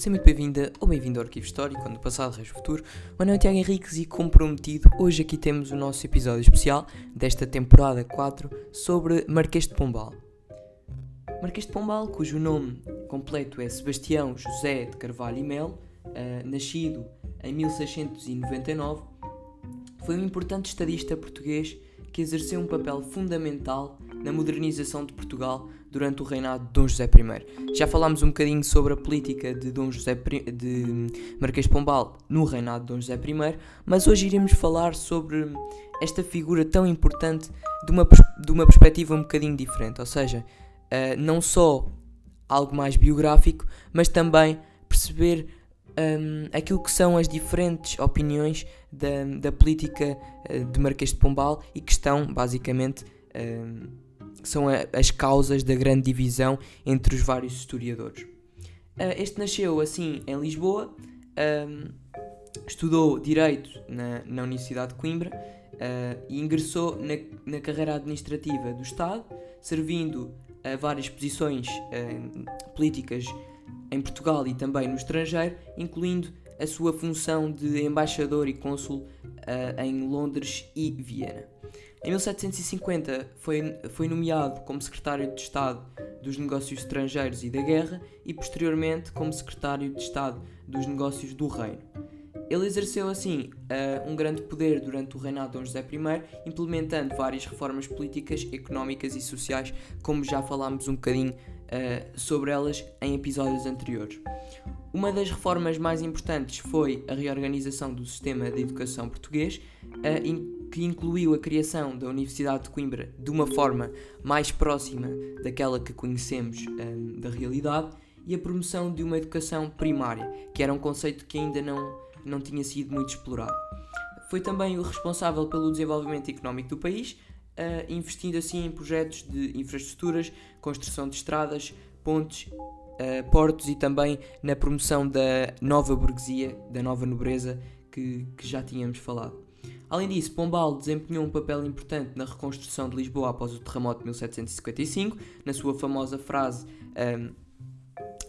Seja muito bem-vinda ou bem-vindo ao Arquivo Histórico, quando o passado rege o futuro. Meu nome é Tiago Henriques e, como prometido, hoje aqui temos o nosso episódio especial desta temporada 4 sobre Marquês de Pombal. Marquês de Pombal, cujo nome completo é Sebastião José de Carvalho e Melo, uh, nascido em 1699, foi um importante estadista português que exerceu um papel fundamental na modernização de Portugal durante o reinado de Dom José I. Já falámos um bocadinho sobre a política de Dom José de Marquês Pombal no reinado de Dom José I, mas hoje iremos falar sobre esta figura tão importante de uma, de uma perspectiva um bocadinho diferente, ou seja, uh, não só algo mais biográfico, mas também perceber um, aquilo que são as diferentes opiniões da, da política uh, de Marquês de Pombal e que estão basicamente um, são as causas da grande divisão entre os vários historiadores. Uh, este nasceu assim em Lisboa, estudou Direito na, na Universidade de Coimbra uh, e ingressou na, na carreira administrativa do Estado, servindo a várias posições políticas em Portugal e também no estrangeiro, incluindo a sua função de embaixador e cônsul uh, em Londres e Viena. Em 1750 foi, foi nomeado como secretário de Estado dos Negócios Estrangeiros e da Guerra e posteriormente como secretário de Estado dos Negócios do Reino. Ele exerceu assim uh, um grande poder durante o reinado de Dom José I, implementando várias reformas políticas, económicas e sociais, como já falámos um bocadinho uh, sobre elas em episódios anteriores. Uma das reformas mais importantes foi a reorganização do sistema de educação português, uh, que incluiu a criação da Universidade de Coimbra de uma forma mais próxima daquela que conhecemos um, da realidade e a promoção de uma educação primária, que era um conceito que ainda não não tinha sido muito explorado. Foi também o responsável pelo desenvolvimento económico do país, uh, investindo assim em projetos de infraestruturas, construção de estradas, pontes, uh, portos e também na promoção da nova burguesia, da nova nobreza que, que já tínhamos falado. Além disso, Pombal desempenhou um papel importante na reconstrução de Lisboa após o terremoto de 1755, na sua famosa frase um,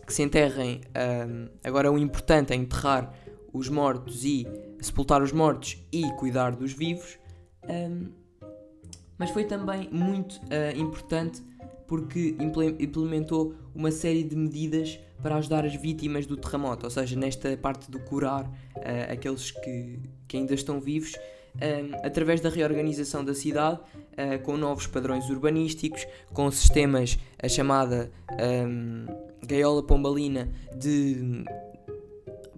que se enterrem, um, agora o importante é enterrar os mortos e sepultar os mortos e cuidar dos vivos, um, mas foi também muito uh, importante porque implementou uma série de medidas para ajudar as vítimas do terremoto, ou seja, nesta parte do curar uh, aqueles que, que ainda estão vivos, um, através da reorganização da cidade, uh, com novos padrões urbanísticos, com sistemas, a chamada um, gaiola pombalina de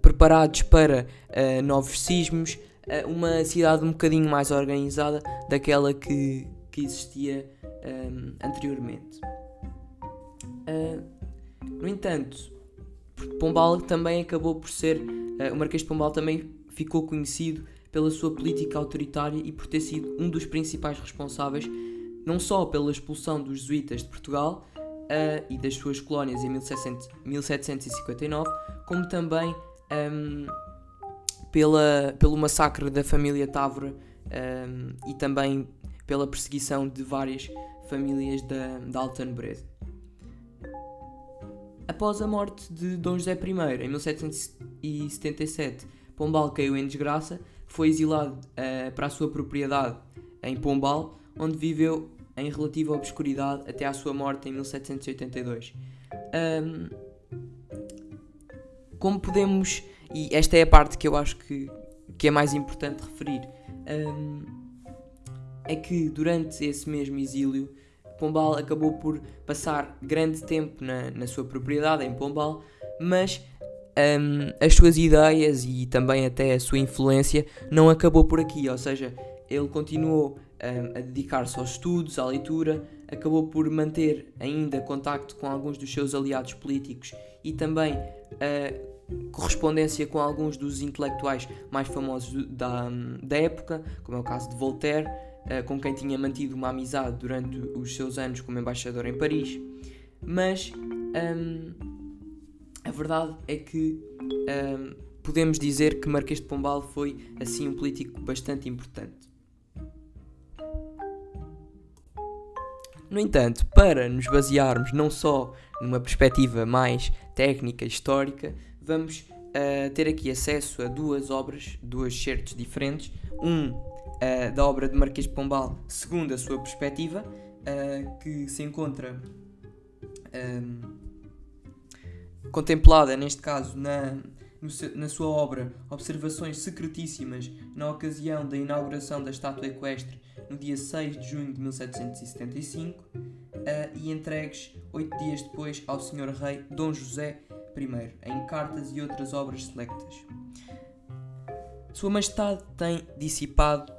preparados para uh, novos sismos, uma cidade um bocadinho mais organizada daquela que, que existia um, anteriormente. Uh, no entanto, Pombal também acabou por ser, o Marquês de Pombal também ficou conhecido pela sua política autoritária e por ter sido um dos principais responsáveis não só pela expulsão dos jesuítas de Portugal uh, e das suas colónias em 1759, como também um, pela, pelo massacre da família Távora um, e também pela perseguição de várias famílias da, da alta nobreza. Após a morte de Dom José I, em 1777, Pombal caiu em desgraça, foi exilado uh, para a sua propriedade em Pombal, onde viveu em relativa obscuridade até à sua morte em 1782. Um, como podemos, e esta é a parte que eu acho que, que é mais importante referir, um, é que durante esse mesmo exílio, Pombal acabou por passar grande tempo na, na sua propriedade, em Pombal, mas um, as suas ideias e também até a sua influência não acabou por aqui, ou seja, ele continuou um, a dedicar-se aos estudos, à leitura, acabou por manter ainda contacto com alguns dos seus aliados políticos e também uh, correspondência com alguns dos intelectuais mais famosos da, da época, como é o caso de Voltaire, com quem tinha mantido uma amizade durante os seus anos como embaixador em Paris. Mas um, a verdade é que um, podemos dizer que Marquês de Pombal foi assim um político bastante importante. No entanto, para nos basearmos não só numa perspectiva mais técnica, histórica, vamos uh, ter aqui acesso a duas obras, duas certos diferentes. Um uh, da obra de Marquês de Pombal, segundo a sua perspectiva, uh, que se encontra um, contemplada, neste caso, na, na sua obra Observações Secretíssimas na ocasião da inauguração da estátua equestre no dia 6 de junho de 1775 uh, e entregues oito dias depois ao Sr. Rei Dom José I, em cartas e outras obras selectas. Sua Majestade tem dissipado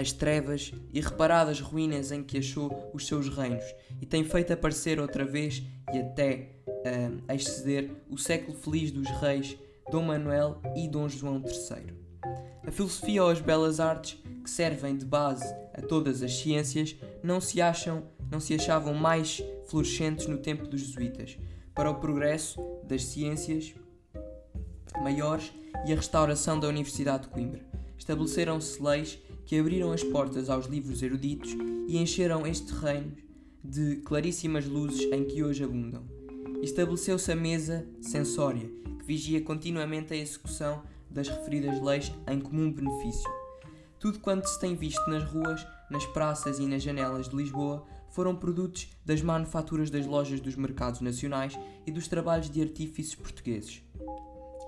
as trevas e reparado as ruínas em que achou os seus reinos e tem feito aparecer outra vez e até uh, exceder o século feliz dos reis Dom Manuel e Dom João III. A filosofia ou as belas artes, que servem de base a todas as ciências, não se acham, não se achavam mais florescentes no tempo dos jesuítas, para o progresso das ciências maiores e a restauração da Universidade de Coimbra. Estabeleceram-se leis que abriram as portas aos livros eruditos e encheram este reino de claríssimas luzes em que hoje abundam. Estabeleceu-se a mesa censória, que vigia continuamente a execução das referidas leis em comum benefício. Tudo quanto se tem visto nas ruas, nas praças e nas janelas de Lisboa foram produtos das manufaturas das lojas dos mercados nacionais e dos trabalhos de artífices portugueses,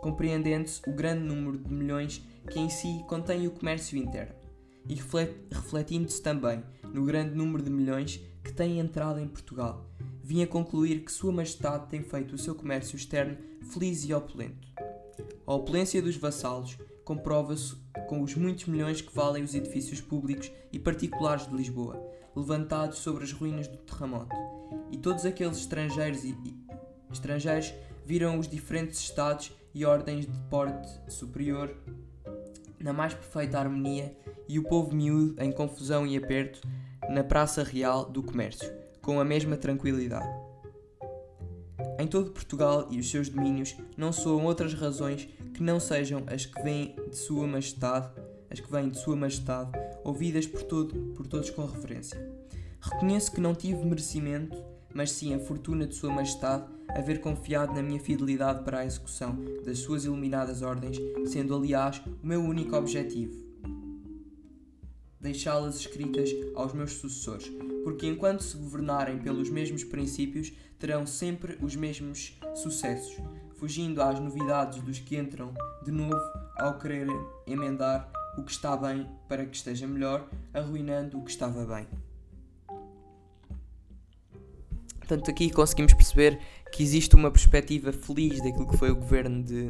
compreendendo-se o grande número de milhões que em si contém o comércio interno, e refletindo-se também no grande número de milhões que têm entrado em Portugal, vim a concluir que Sua Majestade tem feito o seu comércio externo feliz e opulento. A opulência dos vassalos comprova-se com os muitos milhões que valem os edifícios públicos e particulares de Lisboa, levantados sobre as ruínas do terremoto. E todos aqueles estrangeiros, e, e, estrangeiros viram os diferentes estados e ordens de porte superior na mais perfeita harmonia e o povo miúdo em confusão e aperto na Praça Real do Comércio, com a mesma tranquilidade. Em todo Portugal e os seus domínios não soam outras razões que não sejam as que vêm de Sua Majestade, as que vêm de Sua Majestade, ouvidas por, todo, por todos com reverência. Reconheço que não tive merecimento, mas sim a fortuna de Sua Majestade haver confiado na minha fidelidade para a execução das suas iluminadas ordens, sendo aliás o meu único objetivo deixá-las escritas aos meus sucessores, porque enquanto se governarem pelos mesmos princípios, terão sempre os mesmos sucessos, fugindo às novidades dos que entram de novo ao quererem emendar o que está bem para que esteja melhor, arruinando o que estava bem. Portanto, aqui conseguimos perceber que existe uma perspectiva feliz daquilo que foi o governo de,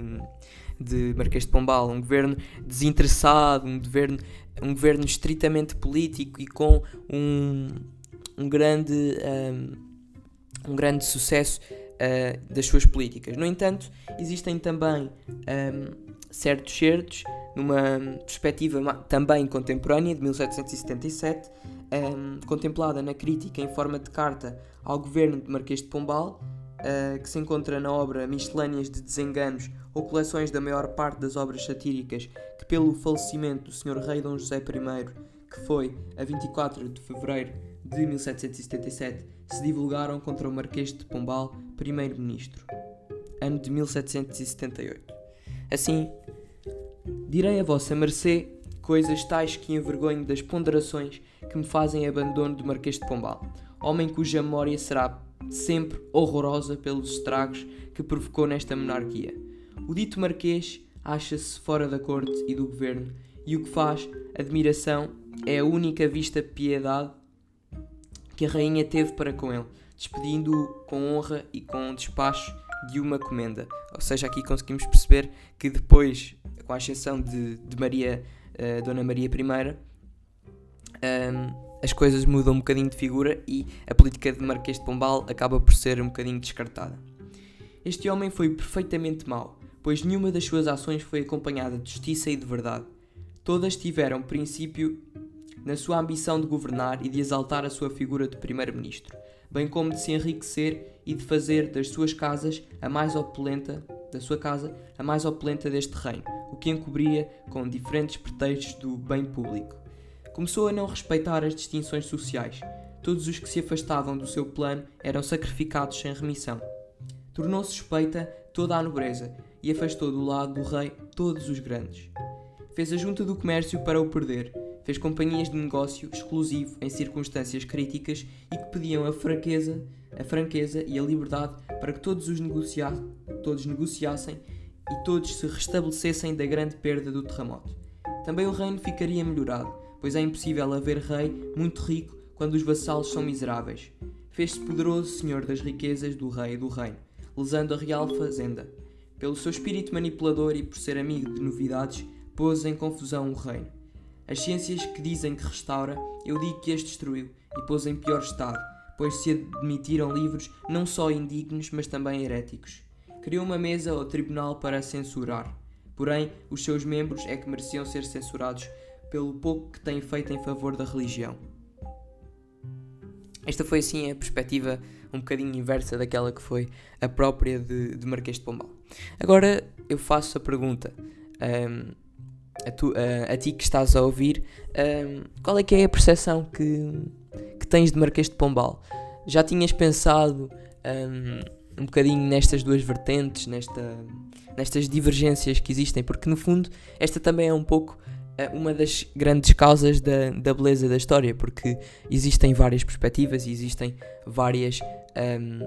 de Marquês de Pombal, um governo desinteressado, um governo, um governo estritamente político e com um, um grande, um, um grande sucesso uh, das suas políticas. No entanto, existem também um, certos certos, numa perspectiva também contemporânea, de 1777, um, contemplada na crítica em forma de carta ao governo de Marquês de Pombal, uh, que se encontra na obra Miscelâneas de Desenganos ou coleções da maior parte das obras satíricas que, pelo falecimento do Sr. Rei Dom José I, que foi a 24 de fevereiro de 1777, se divulgaram contra o Marquês de Pombal, primeiro-ministro, ano de 1778. Assim, direi a vossa mercê coisas tais que envergonho das ponderações que me fazem abandono do Marquês de Pombal, homem cuja memória será sempre horrorosa pelos estragos que provocou nesta monarquia. O dito Marquês acha-se fora da corte e do governo, e o que faz admiração é a única vista piedade que a rainha teve para com ele, despedindo-o com honra e com despacho de uma comenda. Ou seja, aqui conseguimos perceber que depois, com a exceção de, de Maria, uh, Dona Maria I, um, as coisas mudam um bocadinho de figura e a política de Marquês de Pombal acaba por ser um bocadinho descartada. Este homem foi perfeitamente mau, pois nenhuma das suas ações foi acompanhada de justiça e de verdade. Todas tiveram princípio na sua ambição de governar e de exaltar a sua figura de primeiro-ministro, bem como de se enriquecer e de fazer das suas casas a mais opulenta da sua casa a mais opulenta deste reino, o que encobria com diferentes pretextos do bem público. Começou a não respeitar as distinções sociais. Todos os que se afastavam do seu plano eram sacrificados sem remissão. Tornou suspeita toda a nobreza e afastou do lado do rei todos os grandes. Fez a junta do comércio para o perder, fez companhias de negócio exclusivo em circunstâncias críticas e que pediam a franqueza, a franqueza e a liberdade para que todos os negocia todos negociassem e todos se restabelecessem da grande perda do terremoto. Também o reino ficaria melhorado, pois é impossível haver rei muito rico quando os vassalos são miseráveis. Fez-se poderoso senhor das riquezas do rei e do reino, lesando a real fazenda. Pelo seu espírito manipulador e por ser amigo de novidades, pôs em confusão o reino. As ciências que dizem que restaura, eu digo que as destruiu e pôs em pior estado, pois se admitiram livros não só indignos, mas também heréticos. Criou uma mesa ou tribunal para censurar. Porém, os seus membros é que mereciam ser censurados pelo pouco que têm feito em favor da religião. Esta foi assim a perspectiva um bocadinho inversa daquela que foi a própria de, de Marquês de Pombal. Agora eu faço a pergunta um, a, tu, a, a, ti que estás a ouvir, um, qual é que é a percepção que, que tens de Marquês de Pombal? Já tinhas pensado um, um bocadinho nestas duas vertentes, nesta, nestas divergências que existem? Porque no fundo esta também é um pouco uma das grandes causas da, da beleza da história, porque existem várias perspectivas e existem várias, um,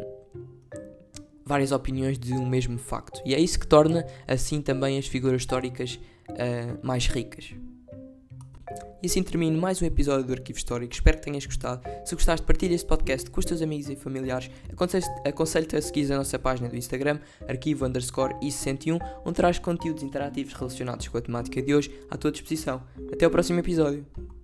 várias opiniões de um mesmo facto. E é isso que torna assim também as figuras históricas uh, mais ricas. E assim termino mais um episódio do Arquivo Histórico. Espero que tenhas gostado. Se gostaste, partilha este podcast com os teus amigos e familiares. Aconselho-te a seguir a nossa página do Instagram, arquivo underscore i61, onde traz conteúdos interativos relacionados com a temática de hoje à tua disposição. Até o próximo episódio.